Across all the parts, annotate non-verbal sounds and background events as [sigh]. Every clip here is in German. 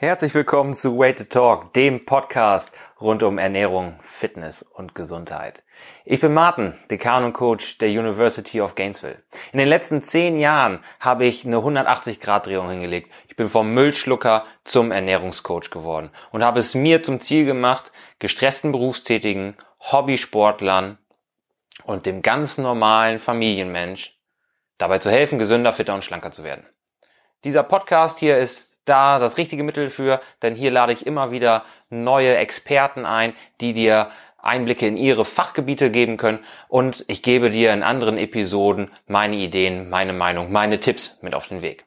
Herzlich willkommen zu Way to Talk, dem Podcast rund um Ernährung, Fitness und Gesundheit. Ich bin Martin, Dekan und Coach der University of Gainesville. In den letzten zehn Jahren habe ich eine 180-Grad-Drehung hingelegt. Ich bin vom Müllschlucker zum Ernährungscoach geworden und habe es mir zum Ziel gemacht, gestressten Berufstätigen, Hobbysportlern und dem ganz normalen Familienmensch dabei zu helfen, gesünder, fitter und schlanker zu werden. Dieser Podcast hier ist da das richtige Mittel für, denn hier lade ich immer wieder neue Experten ein, die dir Einblicke in ihre Fachgebiete geben können und ich gebe dir in anderen Episoden meine Ideen, meine Meinung, meine Tipps mit auf den Weg.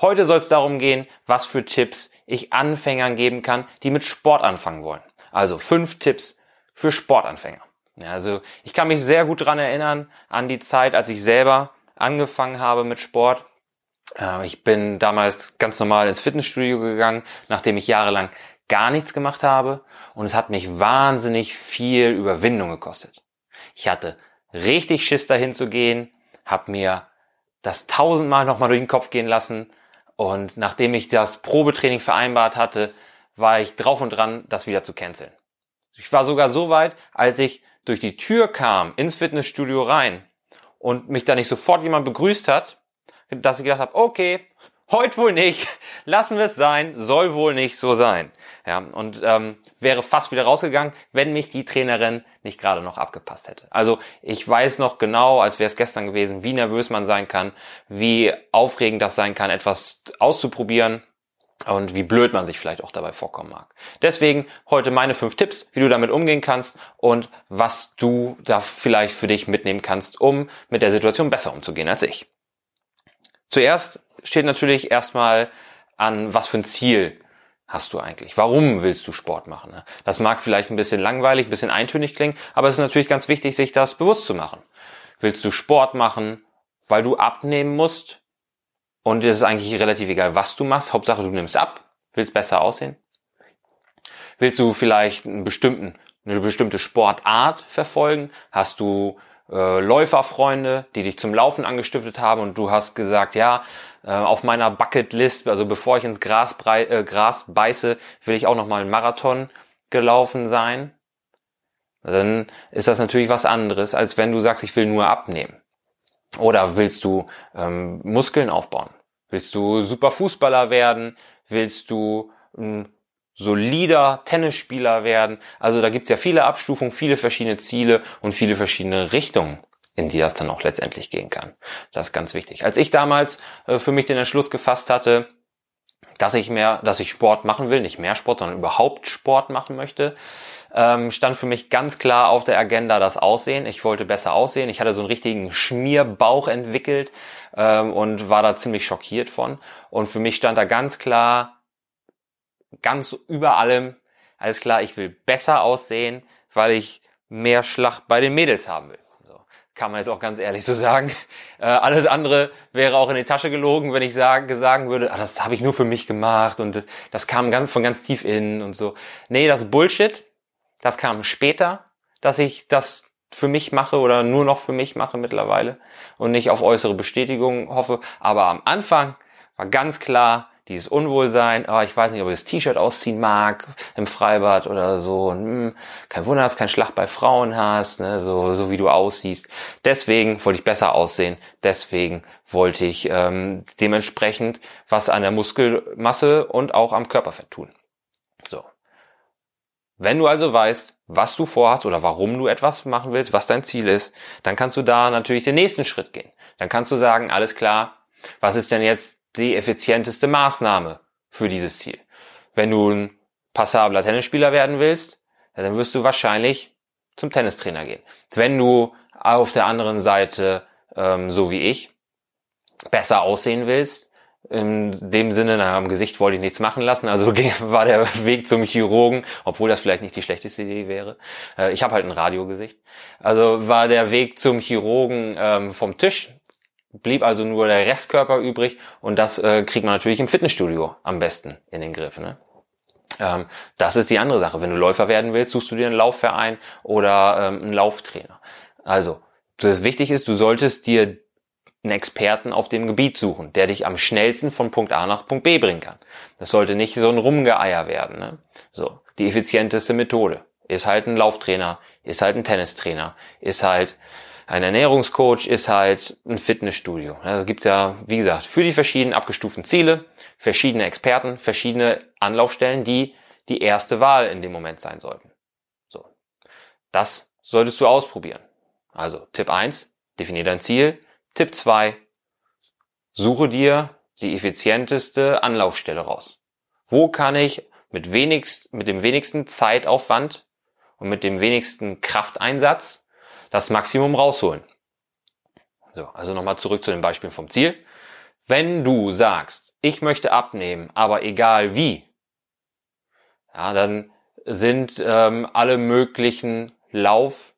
Heute soll es darum gehen, was für Tipps ich Anfängern geben kann, die mit Sport anfangen wollen. Also fünf Tipps für Sportanfänger. Also ich kann mich sehr gut dran erinnern an die Zeit, als ich selber angefangen habe mit Sport. Äh, ich bin damals ganz normal ins Fitnessstudio gegangen, nachdem ich jahrelang gar nichts gemacht habe und es hat mich wahnsinnig viel Überwindung gekostet. Ich hatte richtig Schiss dahin zu gehen, habe mir das tausendmal nochmal durch den Kopf gehen lassen und nachdem ich das Probetraining vereinbart hatte, war ich drauf und dran, das wieder zu canceln. Ich war sogar so weit, als ich durch die Tür kam ins Fitnessstudio rein und mich da nicht sofort jemand begrüßt hat, dass ich gedacht habe, okay, heute wohl nicht, [laughs] lassen wir es sein, soll wohl nicht so sein. Ja, und ähm, wäre fast wieder rausgegangen, wenn mich die Trainerin nicht gerade noch abgepasst hätte. Also ich weiß noch genau, als wäre es gestern gewesen, wie nervös man sein kann, wie aufregend das sein kann, etwas auszuprobieren und wie blöd man sich vielleicht auch dabei vorkommen mag. Deswegen heute meine fünf Tipps, wie du damit umgehen kannst und was du da vielleicht für dich mitnehmen kannst, um mit der Situation besser umzugehen als ich. Zuerst steht natürlich erstmal an, was für ein Ziel hast du eigentlich? Warum willst du Sport machen? Ne? Das mag vielleicht ein bisschen langweilig, ein bisschen eintönig klingen, aber es ist natürlich ganz wichtig, sich das bewusst zu machen. Willst du Sport machen, weil du abnehmen musst? Und es ist eigentlich relativ egal, was du machst. Hauptsache, du nimmst ab, willst besser aussehen. Willst du vielleicht einen bestimmten, eine bestimmte Sportart verfolgen? Hast du äh, Läuferfreunde, die dich zum Laufen angestiftet haben und du hast gesagt, ja, äh, auf meiner Bucketlist, also bevor ich ins Gras, brei äh, Gras beiße, will ich auch nochmal einen Marathon gelaufen sein. Dann ist das natürlich was anderes, als wenn du sagst, ich will nur abnehmen. Oder willst du ähm, Muskeln aufbauen? Willst du super Fußballer werden? Willst du ähm, solider Tennisspieler werden. Also da gibt's ja viele Abstufungen, viele verschiedene Ziele und viele verschiedene Richtungen, in die das dann auch letztendlich gehen kann. Das ist ganz wichtig. Als ich damals äh, für mich den Entschluss gefasst hatte, dass ich mehr, dass ich Sport machen will, nicht mehr Sport, sondern überhaupt Sport machen möchte, ähm, stand für mich ganz klar auf der Agenda das Aussehen. Ich wollte besser aussehen. Ich hatte so einen richtigen Schmierbauch entwickelt ähm, und war da ziemlich schockiert von. Und für mich stand da ganz klar ganz über allem, alles klar, ich will besser aussehen, weil ich mehr Schlacht bei den Mädels haben will. So, kann man jetzt auch ganz ehrlich so sagen. [laughs] Äh, alles andere wäre auch in die Tasche gelogen, wenn ich sagen, sagen würde, ah, das habe ich nur für mich gemacht und das kam ganz, von ganz tief innen und so. Nee, das Bullshit. Das kam später, dass ich das für mich mache oder nur noch für mich mache mittlerweile und nicht auf äußere Bestätigung hoffe. Aber am Anfang war ganz klar, dieses Unwohlsein, oh, ich weiß nicht, ob ich das T-Shirt ausziehen mag im Freibad oder so. Und, mh, hm, kein Wunder, dass du keinen Schlag bei Frauen hast, ne, so, so wie du aussiehst. Deswegen wollte ich besser aussehen. Deswegen wollte ich ähm, dementsprechend was an der Muskelmasse und auch am Körperfett tun. So. Wenn du also weißt, was du vorhast oder warum du etwas machen willst, was dein Ziel ist, dann kannst du da natürlich den nächsten Schritt gehen. Dann kannst du sagen, alles klar, was ist denn jetzt die effizienteste Maßnahme für dieses Ziel. Wenn du ein passabler Tennisspieler werden willst, dann wirst du wahrscheinlich zum Tennistrainer gehen. Wenn du auf der anderen Seite, ähm, so wie ich, besser aussehen willst, in dem Sinne, na, am Gesicht wollte ich nichts machen lassen, also [laughs] war der Weg zum Chirurgen, obwohl das vielleicht nicht die schlechteste Idee wäre. Äh, ich habe halt ein Radiogesicht. Also war der Weg zum Chirurgen ähm, vom Tisch blieb also nur der Restkörper übrig und das äh, kriegt man natürlich im Fitnessstudio am besten in den Griff. Ne? Ähm, das ist die andere Sache. Wenn du Läufer werden willst, suchst du dir einen Laufverein oder ähm, einen Lauftrainer. Also, das wichtig ist, du solltest dir einen Experten auf dem Gebiet suchen, der dich am schnellsten von Punkt A nach Punkt B bringen kann. Das sollte nicht so ein Rumgeeier werden. Ne? So, die effizienteste Methode ist halt ein Lauftrainer, ist halt ein Tennistrainer, ist halt ein Ernährungscoach, ist halt ein Fitnessstudio. Also gibt ja, wie gesagt, für die verschiedenen abgestuften Ziele verschiedene Experten, verschiedene Anlaufstellen, die die erste Wahl in dem Moment sein sollten. So, das solltest du ausprobieren. Also Tipp 1, definier dein Ziel. Tipp 2, suche dir die effizienteste Anlaufstelle raus. Wo kann ich mit, wenigst, mit dem wenigsten Zeitaufwand und mit dem wenigsten Krafteinsatz das Maximum rausholen? So, also nochmal zurück zu den Beispielen vom Ziel. Wenn du sagst, ich möchte abnehmen, aber egal wie, ja, dann sind ähm, alle möglichen Lauf-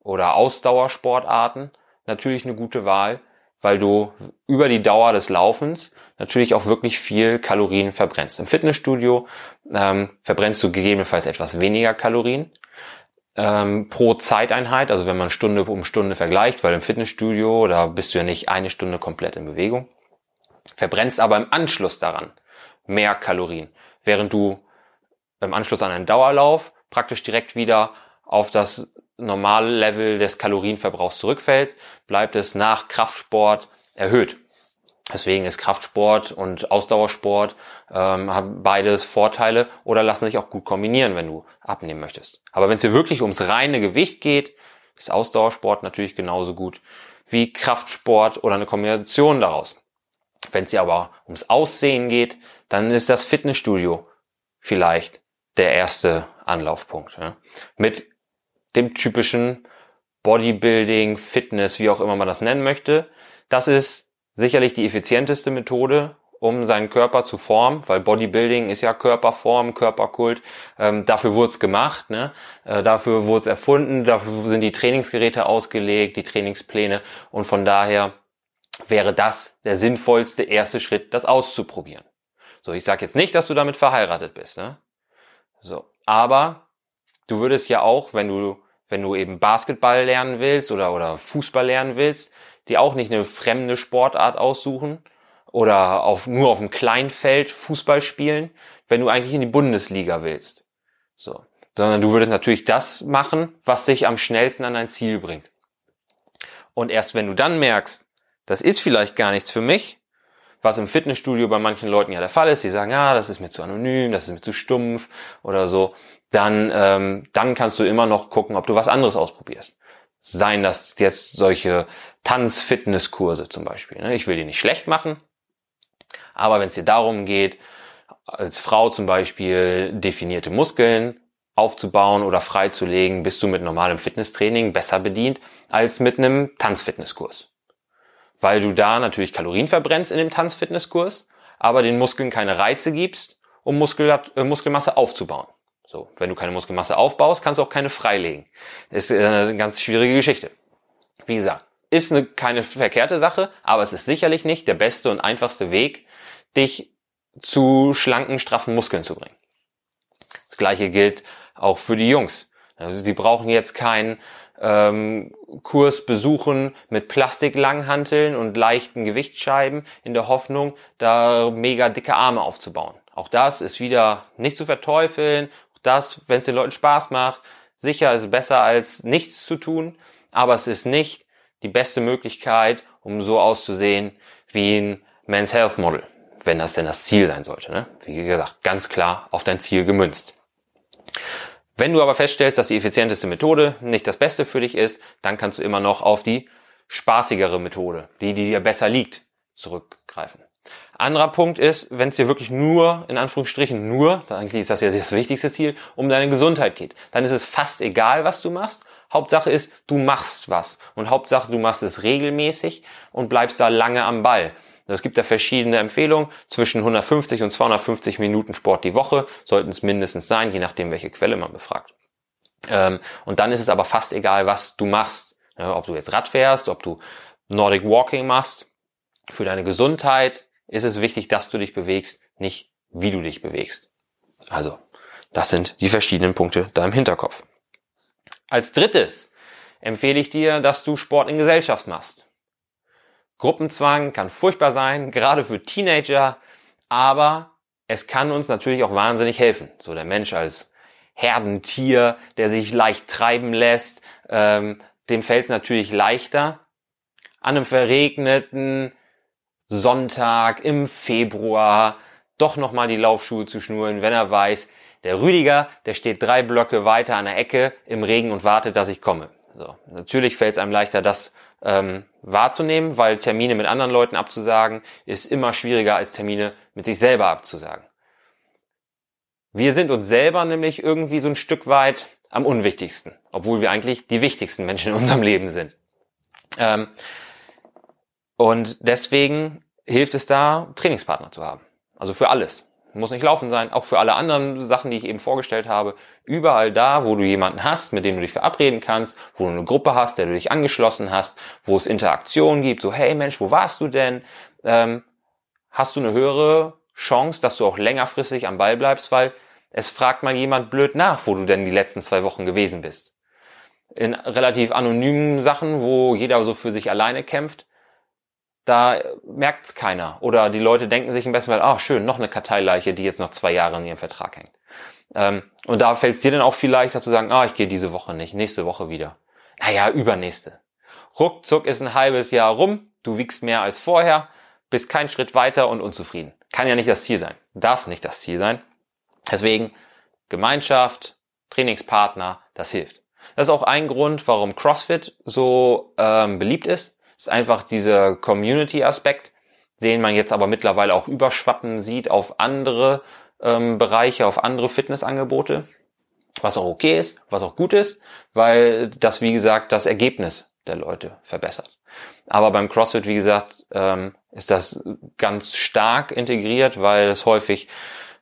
oder Ausdauersportarten natürlich eine gute Wahl, weil du über die Dauer des Laufens natürlich auch wirklich viel Kalorien verbrennst. Im Fitnessstudio ähm, verbrennst du gegebenenfalls etwas weniger Kalorien ähm, pro Zeiteinheit, also wenn man Stunde um Stunde vergleicht, weil im Fitnessstudio, da bist du ja nicht eine Stunde komplett in Bewegung, verbrennst aber im Anschluss daran mehr Kalorien, während du im Anschluss an einen Dauerlauf praktisch direkt wieder auf das normale Level des Kalorienverbrauchs zurückfällt, bleibt es nach Kraftsport erhöht. Deswegen ist Kraftsport und Ausdauersport ähm, haben beides Vorteile oder lassen sich auch gut kombinieren, wenn du abnehmen möchtest. Aber wenn es dir wirklich ums reine Gewicht geht, ist Ausdauersport natürlich genauso gut wie Kraftsport oder eine Kombination daraus. Wenn es dir aber ums Aussehen geht, dann ist das Fitnessstudio vielleicht der erste Anlaufpunkt. Ja. Mit dem typischen Bodybuilding, Fitness, wie auch immer man das nennen möchte. Das ist sicherlich die effizienteste Methode, um seinen Körper zu formen, weil Bodybuilding ist ja Körperform, Körperkult. Ähm, dafür wurde es gemacht, ne? Äh, dafür wurde es erfunden, dafür sind die Trainingsgeräte ausgelegt, die Trainingspläne und von daher wäre das der sinnvollste erste Schritt, das auszuprobieren. So, ich sage jetzt nicht, dass du damit verheiratet bist, ne? So, aber du würdest ja auch, wenn du, wenn du eben Basketball lernen willst oder, oder Fußball lernen willst, dir auch nicht eine fremde Sportart aussuchen oder auf, nur auf einem Kleinfeld Fußball spielen, wenn du eigentlich in die Bundesliga willst. So. Sondern du würdest natürlich das machen, was dich am schnellsten an dein Ziel bringt. Und erst wenn du dann merkst, das ist vielleicht gar nichts für mich, was im Fitnessstudio bei manchen Leuten ja der Fall ist, die sagen, ah, das ist mir zu anonym, das ist mir zu stumpf oder so, dann, ähm, dann kannst du immer noch gucken, ob du was anderes ausprobierst. Seien das jetzt solche Tanz-Fitness-Kurse zum Beispiel. Ne? Ich will die nicht schlecht machen, aber wenn es dir darum geht, als Frau zum Beispiel definierte Muskeln aufzubauen oder freizulegen, bist du mit normalem Fitnesstraining besser bedient als mit einem Tanzfitnesskurs. Weil du da natürlich Kalorien verbrennst in dem Tanzfitnesskurs, aber den Muskeln keine Reize gibst, um Muskel, äh, Muskelmasse aufzubauen. So, wenn du keine Muskelmasse aufbaust, kannst du auch keine freilegen. Ist äh, eine ganz schwierige Geschichte. Wie gesagt, ist eine, keine verkehrte Sache, aber es ist sicherlich nicht der beste und einfachste Weg, dich zu schlanken, straffen Muskeln zu bringen. Das gleiche gilt auch für die Jungs. Also sie brauchen jetzt keinen ähm, Kurs besuchen mit Plastiklanghanteln und leichten Gewichtsscheiben in der Hoffnung, da mega dicke Arme aufzubauen. Auch das ist wieder nicht zu verteufeln das, wenn es den Leuten Spaß macht, sicher ist besser als nichts zu tun, aber es ist nicht die beste Möglichkeit, um so auszusehen wie ein Men's Health Model, wenn das denn das Ziel sein sollte. Ne? Wie gesagt, ganz klar auf dein Ziel gemünzt. Wenn du aber feststellst, dass die effizienteste Methode nicht das Beste für dich ist, dann kannst du immer noch auf die spaßigere Methode, die, die dir besser liegt, zurückgreifen. Anderer Punkt ist, wenn es dir wirklich nur, in Anführungsstrichen nur, eigentlich ist das ja das wichtigste Ziel, um deine Gesundheit geht, dann ist es fast egal, was du machst. Hauptsache ist, du machst was. Und Hauptsache, du machst es regelmäßig und bleibst da lange am Ball. Es gibt da verschiedene Empfehlungen. Zwischen 150 und 250 Minuten Sport die Woche sollten es mindestens sein, je nachdem, welche Quelle man befragt. Ähm, und dann ist es aber fast egal, was du machst. Ob du jetzt Rad fährst, ob du Nordic Walking machst. Für deine Gesundheit ist es wichtig, dass du dich bewegst, nicht wie du dich bewegst. Also, das sind die verschiedenen Punkte da im Hinterkopf. Als drittes empfehle ich dir, dass du Sport in Gesellschaft machst. Gruppenzwang kann furchtbar sein, gerade für Teenager, aber es kann uns natürlich auch wahnsinnig helfen. So der Mensch als Herdentier, der sich leicht treiben lässt, ähm, dem fällt es natürlich leichter, an einem verregneten Sonntag im Februar doch nochmal die Laufschuhe zu schnüren, wenn er weiß, der Rüdiger, der steht drei Blöcke weiter an der Ecke im Regen und wartet, dass ich komme. So, natürlich fällt es einem leichter, das ähm, wahrzunehmen, weil Termine mit anderen Leuten abzusagen ist immer schwieriger als Termine mit sich selber abzusagen. Wir sind uns selber nämlich irgendwie so ein Stück weit am unwichtigsten, obwohl wir eigentlich die wichtigsten Menschen in unserem Leben sind. Ähm, und deswegen hilft es da, Trainingspartner zu haben. Also für alles. Muss nicht laufen sein, auch für alle anderen Sachen, die ich eben vorgestellt habe. Überall da, wo du jemanden hast, mit dem du dich verabreden kannst, wo du eine Gruppe hast, der du dich angeschlossen hast, wo es Interaktion gibt, so hey Mensch, wo warst du denn? Ähm, hast du eine höhere Chance, dass du auch längerfristig am Ball bleibst, weil es fragt mal jemand blöd nach, wo du denn die letzten zwei Wochen gewesen bist. In relativ anonymen Sachen, wo jeder so für sich alleine kämpft, da merkt's keiner. Oder die Leute denken sich im besten Fall, ah, schön, noch eine Karteileiche, die jetzt noch zwei Jahre in ihrem Vertrag hängt. Ähm, und da fällt es dir dann auch viel leichter zu sagen, ah, ich gehe diese Woche nicht, nächste Woche wieder. Naja, übernächste. Ruckzuck ist ein halbes Jahr rum, du wiegst mehr als vorher, bist keinen Schritt weiter und unzufrieden. Kann ja nicht das Ziel sein. Darf nicht das Ziel sein. Deswegen Gemeinschaft, Trainingspartner, das hilft. Das ist auch ein Grund, warum CrossFit so ähm, beliebt ist ist einfach dieser Community-Aspekt, den man jetzt aber mittlerweile auch überschwappen sieht auf andere ähm, Bereiche, auf andere Fitnessangebote, was auch okay ist, was auch gut ist, weil das, wie gesagt, das Ergebnis der Leute verbessert. Aber beim CrossFit, wie gesagt, ähm, ist das ganz stark integriert, weil es häufig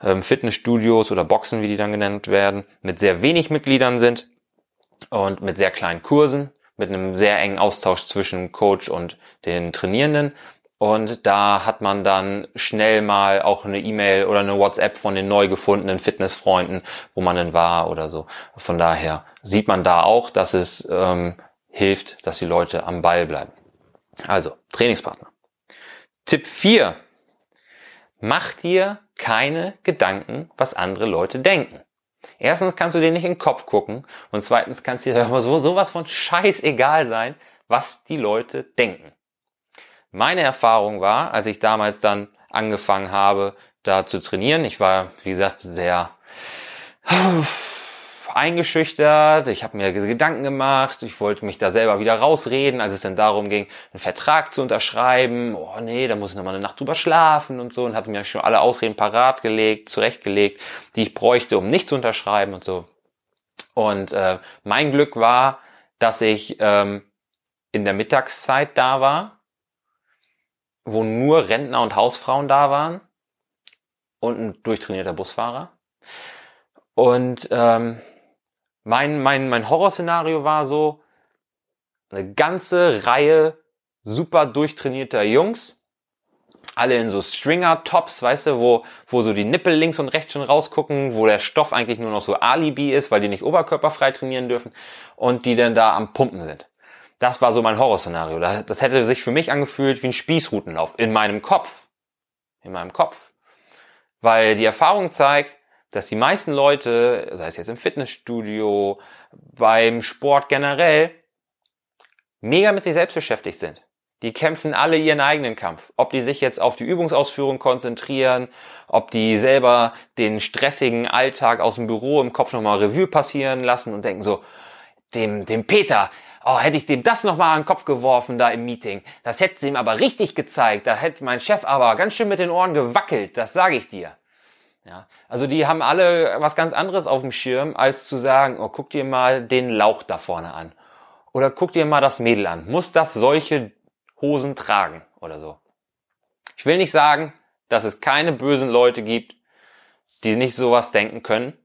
ähm, Fitnessstudios oder Boxen, wie die dann genannt werden, mit sehr wenig Mitgliedern sind und mit sehr kleinen Kursen mit einem sehr engen Austausch zwischen Coach und den Trainierenden. Und da hat man dann schnell mal auch eine E-Mail oder eine WhatsApp von den neu gefundenen Fitnessfreunden, wo man denn war oder so. Von daher sieht man da auch, dass es ähm, hilft, dass die Leute am Ball bleiben. Also, Trainingspartner. Tipp 4. Mach dir keine Gedanken, was andere Leute denken. Erstens kannst du dir nicht in den Kopf gucken und zweitens kannst dir [laughs] so, sowas von scheißegal sein, was die Leute denken. Meine Erfahrung war, als ich damals dann angefangen habe, da zu trainieren, ich war, wie gesagt, sehr eingeschüchtert, ich habe mir Gedanken gemacht, ich wollte mich da selber wieder rausreden, als es dann darum ging, einen Vertrag zu unterschreiben. Oh nee, da muss ich nochmal eine Nacht drüber schlafen und so und hatte mir schon alle Ausreden parat gelegt, zurechtgelegt, die ich bräuchte, um nicht zu unterschreiben und so. Und äh, mein Glück war, dass ich ähm, in der Mittagszeit da war, wo nur Rentner und Hausfrauen da waren und ein durchtrainierter Busfahrer. Und ähm, mein, mein, mein Horrorszenario war so, eine ganze Reihe super durchtrainierter Jungs, alle in so Stringer-Tops, weißt du, wo, wo so die Nippel links und rechts schon rausgucken, wo der Stoff eigentlich nur noch so Alibi ist, weil die nicht oberkörperfrei trainieren dürfen und die dann da am Pumpen sind. Das war so mein Horrorszenario. Das, das hätte sich für mich angefühlt wie ein Spießrutenlauf in meinem Kopf. In meinem Kopf. Weil die Erfahrung zeigt, dass die meisten Leute, sei es jetzt im Fitnessstudio, beim Sport generell, mega mit sich selbst beschäftigt sind. Die kämpfen alle ihren eigenen Kampf. Ob die sich jetzt auf die Übungsausführung konzentrieren, ob die selber den stressigen Alltag aus dem Büro im Kopf nochmal Revue passieren lassen und denken so, dem, dem Peter, oh, hätte ich dem das nochmal an den Kopf geworfen da im Meeting. Das hätte sie ihm aber richtig gezeigt. Da hätte mein Chef aber ganz schön mit den Ohren gewackelt, das sage ich dir. Ja, also die haben alle was ganz anderes auf dem Schirm, als zu sagen, oh, guck dir mal den Lauch da vorne an. Oder guck dir mal das Mädel an. Muss das solche Hosen tragen oder so? Ich will nicht sagen, dass es keine bösen Leute gibt, die nicht sowas denken können.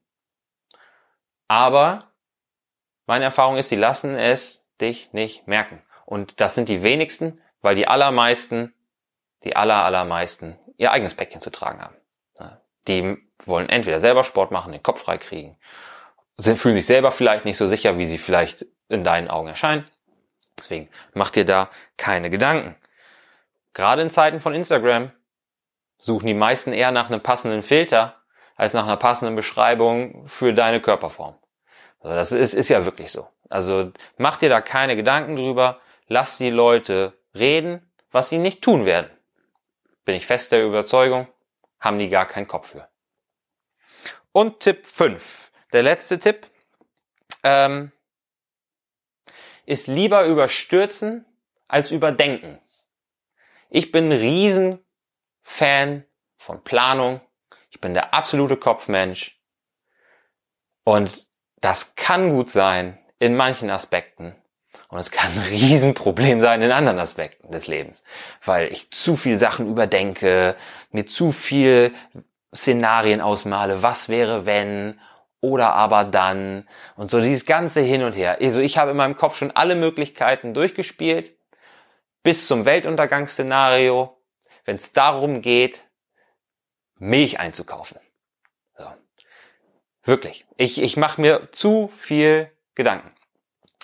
Aber meine Erfahrung ist, sie lassen es dich nicht merken. Und das sind die wenigsten, weil die allermeisten, die aller, allermeisten ihr eigenes Päckchen zu tragen haben. Die wollen entweder selber Sport machen, den Kopf frei kriegen, sind, fühlen sich selber vielleicht nicht so sicher, wie sie vielleicht in deinen Augen erscheinen. Deswegen mach dir da keine Gedanken. Gerade in Zeiten von Instagram suchen die meisten eher nach einem passenden Filter als nach einer passenden Beschreibung für deine Körperform. Also das ist, ist ja wirklich so. Also mach dir da keine Gedanken drüber, lass die Leute reden, was sie nicht tun werden. Bin ich fest der Überzeugung, haben die gar keinen Kopf für. Und Tipp 5. Der letzte Tipp ähm, ist lieber überstürzen als überdenken. Ich bin ein Riesenfan von Planung. Ich bin der absolute Kopfmensch. Und das kann gut sein in manchen Aspekten. Und es kann ein Riesenproblem sein in anderen Aspekten des Lebens, weil ich zu viel Sachen überdenke, mir zu viel Szenarien ausmale, was wäre wenn oder aber dann und so dieses ganze hin und her. Also ich habe in meinem Kopf schon alle Möglichkeiten durchgespielt bis zum Weltuntergangsszenario, wenn es darum geht, Milch einzukaufen. So. Wirklich. Ich, ich mache mir zu viel Gedanken.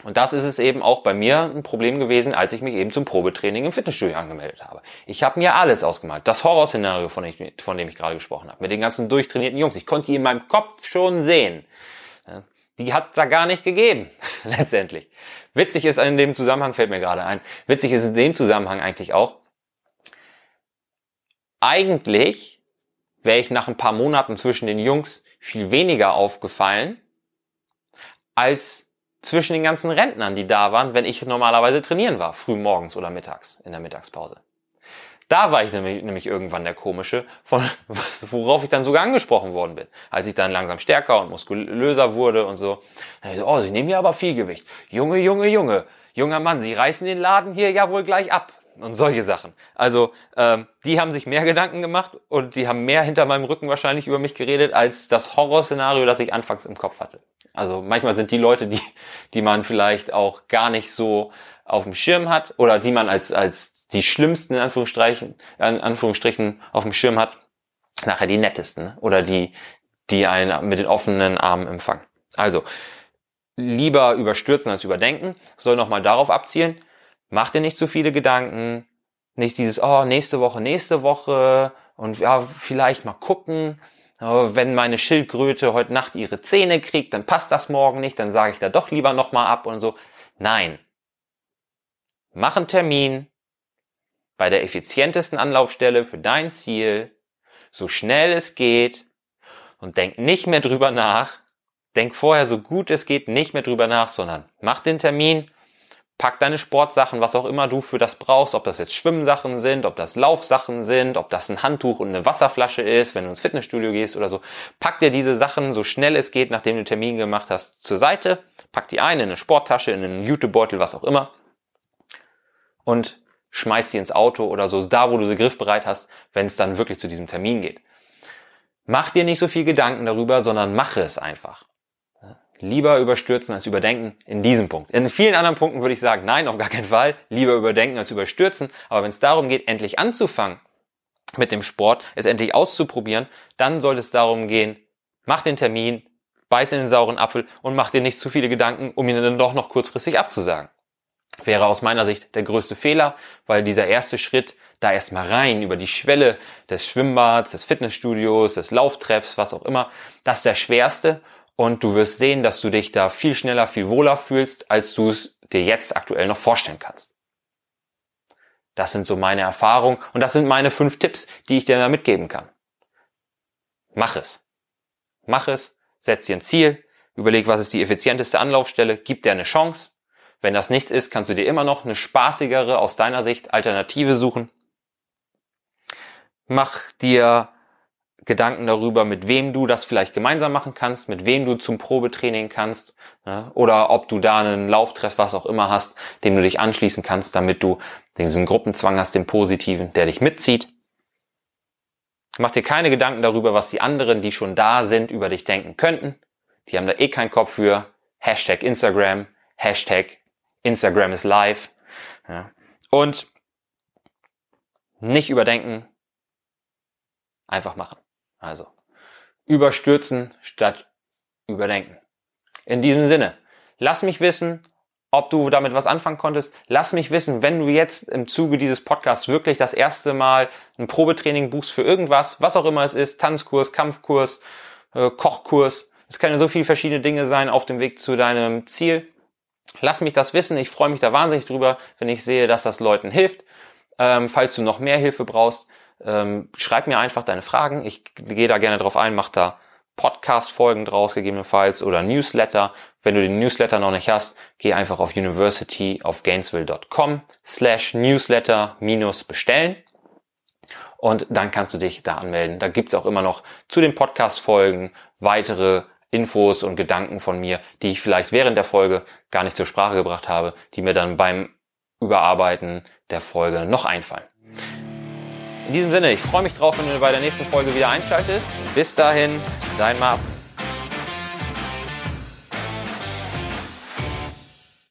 Und das ist es eben auch bei mir ein Problem gewesen, als ich mich eben zum Probetraining im Fitnessstudio angemeldet habe. Ich habe mir alles ausgemalt. Das Horrorszenario, von, von dem ich gerade gesprochen habe, mit den ganzen durchtrainierten Jungs. Ich konnte die in meinem Kopf schon sehen. Die hat da gar nicht gegeben, [laughs] letztendlich. Witzig ist in dem Zusammenhang, fällt mir gerade ein, witzig ist in dem Zusammenhang eigentlich auch, eigentlich wäre ich nach ein paar Monaten zwischen den Jungs viel weniger aufgefallen, als zwischen den ganzen Rentnern, die da waren, wenn ich normalerweise trainieren war, früh morgens oder mittags, in der Mittagspause. Da war ich nämlich, nämlich irgendwann der Komische, von, [laughs] worauf ich dann sogar angesprochen worden bin. Als ich dann langsam stärker und muskulöser wurde und so. so oh, Sie nehmen ja aber viel Gewicht. Junge, Junge, Junge, junger Mann, Sie reißen den Laden hier ja wohl gleich ab. Und solche Sachen. Also, ähm, die haben sich mehr Gedanken gemacht und die haben mehr hinter meinem Rücken wahrscheinlich über mich geredet, als das Horrorszenario, das ich anfangs im Kopf hatte. Also manchmal sind die Leute, die, die man vielleicht auch gar nicht so auf dem Schirm hat oder die man als, als die schlimmsten in Anführungsstrichen, in Anführungsstrichen auf dem Schirm hat, nachher die nettesten ne? oder die, die einen mit den offenen Armen empfangen. Also lieber überstürzen als überdenken, soll nochmal darauf abzielen, mach dir nicht zu viele Gedanken, nicht dieses, oh, nächste Woche, nächste Woche und ja, vielleicht mal gucken, wenn meine Schildkröte heute Nacht ihre Zähne kriegt, dann passt das morgen nicht, dann sage ich da doch lieber nochmal ab und so. Nein. Mach einen Termin bei der effizientesten Anlaufstelle für dein Ziel, so schnell es geht und denk nicht mehr drüber nach. Denk vorher so gut es geht nicht mehr drüber nach, sondern mach den Termin, Pack deine Sportsachen, was auch immer du für das brauchst, ob das jetzt Schwimmsachen sind, ob das Laufsachen sind, ob das ein Handtuch und eine Wasserflasche ist, wenn du ins Fitnessstudio gehst oder so. Pack dir diese Sachen so schnell es geht, nachdem du einen Termin gemacht hast, zur Seite. Pack die ein in eine Sporttasche, in einen Jutebeutel, was auch immer. Und schmeiß die ins Auto oder so, da wo du sie griffbereit hast, wenn es dann wirklich zu diesem Termin geht. Mach dir nicht so viel Gedanken darüber, sondern mache es einfach. Lieber überstürzen als überdenken in diesem Punkt. In vielen anderen Punkten würde ich sagen, nein, auf gar keinen Fall. Lieber überdenken als überstürzen. Aber wenn es darum geht, endlich anzufangen mit dem Sport, es endlich auszuprobieren, dann sollte es darum gehen, mach den Termin, beiß in den sauren Apfel und mach dir nicht zu viele Gedanken, um ihn dann doch noch kurzfristig abzusagen. Wäre aus meiner Sicht der größte Fehler, weil dieser erste Schritt, da erstmal rein über die Schwelle des Schwimmbads, des Fitnessstudios, des Lauftreffs, was auch immer, das ist der schwerste und du wirst sehen, dass du dich da viel schneller, viel wohler fühlst, als du es dir jetzt aktuell noch vorstellen kannst. Das sind so meine Erfahrungen und das sind meine fünf Tipps, die ich dir da mitgeben kann. Mach es. Mach es, setz dir ein Ziel, überleg, was ist die effizienteste Anlaufstelle, gib dir eine Chance. Wenn das nichts ist, kannst du dir immer noch eine spaßigere, aus deiner Sicht, Alternative suchen. Mach dir Gedanken darüber, mit wem du das vielleicht gemeinsam machen kannst, mit wem du zum Probetraining kannst, ne? oder ob du da einen Lauftreff, was auch immer hast, dem du dich anschließen kannst, damit du diesen Gruppenzwang hast, den positiven, der dich mitzieht. Mach dir keine Gedanken darüber, was die anderen, die schon da sind, über dich denken könnten. Die haben da eh keinen Kopf für. Hashtag Instagram, Hashtag Instagram is live. Ja. Und nicht überdenken, einfach machen. Also überstürzen statt überdenken. In diesem Sinne, lass mich wissen, ob du damit was anfangen konntest. Lass mich wissen, wenn du jetzt im Zuge dieses Podcasts wirklich das erste Mal ein Probetraining buchst für irgendwas, was auch immer es ist, Tanzkurs, Kampfkurs, äh, Kochkurs. Es können so viele verschiedene Dinge sein auf dem Weg zu deinem Ziel. Lass mich das wissen. Ich freue mich da wahnsinnig drüber, wenn ich sehe, dass das Leuten hilft. Ähm, falls du noch mehr Hilfe brauchst, ähm, schreib mir einfach deine Fragen. Ich gehe da gerne drauf ein, mach da Podcast-Folgen draus gegebenenfalls oder Newsletter. Wenn du den Newsletter noch nicht hast, geh einfach auf university of Gainesville.com slash newsletter minus bestellen. Und dann kannst du dich da anmelden. Da gibt's auch immer noch zu den Podcast-Folgen weitere Infos und Gedanken von mir, die ich vielleicht während der Folge gar nicht zur Sprache gebracht habe, die mir dann beim Überarbeiten der Folge noch einfallen. In diesem Sinne, ich freue mich drauf, wenn du bei der nächsten Folge wieder einschaltest. Bis dahin, dein Marvin.